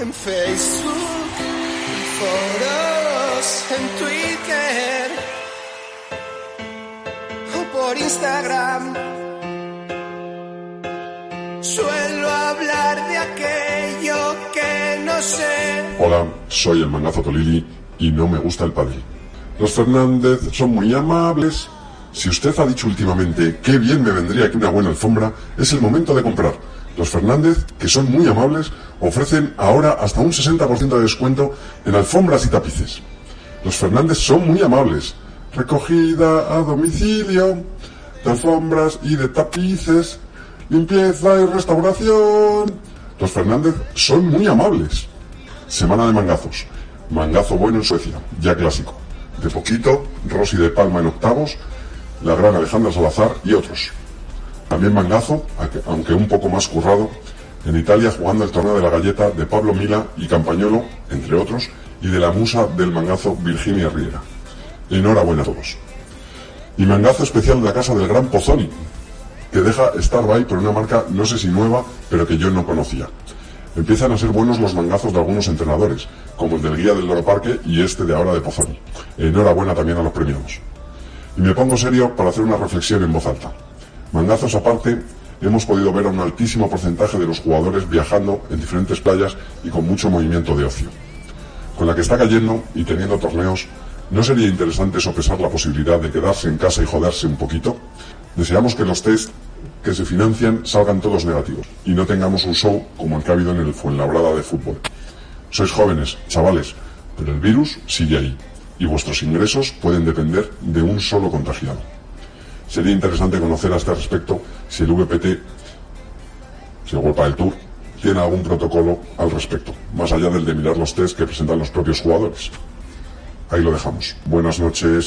en Facebook, en foros, en Twitter o por Instagram. Suelo hablar de aquello que no sé. Hola, soy el mangazo Tolili y no me gusta el padre. Los Fernández son muy amables. Si usted ha dicho últimamente qué bien me vendría aquí una buena alfombra, es el momento de comprar. Los Fernández, que son muy amables, ofrecen ahora hasta un 60% de descuento en alfombras y tapices. Los Fernández son muy amables. Recogida a domicilio de alfombras y de tapices, limpieza y restauración. Los Fernández son muy amables. Semana de mangazos. Mangazo bueno en Suecia, ya clásico. De poquito, Rosy de Palma en octavos, la gran Alejandra Salazar y otros. También mangazo, aunque un poco más currado, en Italia jugando el torneo de la galleta de Pablo Mila y Campañolo, entre otros, y de la musa del mangazo Virginia Riera. Enhorabuena a todos. Y mangazo especial de la casa del gran Pozzoni, que deja Starbuy por una marca no sé si nueva, pero que yo no conocía. Empiezan a ser buenos los mangazos de algunos entrenadores, como el del guía del Loro Parque y este de ahora de Pozzoni. Enhorabuena también a los premiados. Y me pongo serio para hacer una reflexión en voz alta. Mangazos aparte, hemos podido ver a un altísimo porcentaje de los jugadores viajando en diferentes playas y con mucho movimiento de ocio. Con la que está cayendo y teniendo torneos, ¿no sería interesante sopesar la posibilidad de quedarse en casa y joderse un poquito? Deseamos que los test que se financian salgan todos negativos y no tengamos un show como el que ha habido en el Fuenlabrada de fútbol. Sois jóvenes, chavales, pero el virus sigue ahí y vuestros ingresos pueden depender de un solo contagiado. Sería interesante conocer a este respecto si el VPT, si el World del Tour, tiene algún protocolo al respecto, más allá del de mirar los test que presentan los propios jugadores. Ahí lo dejamos. Buenas noches.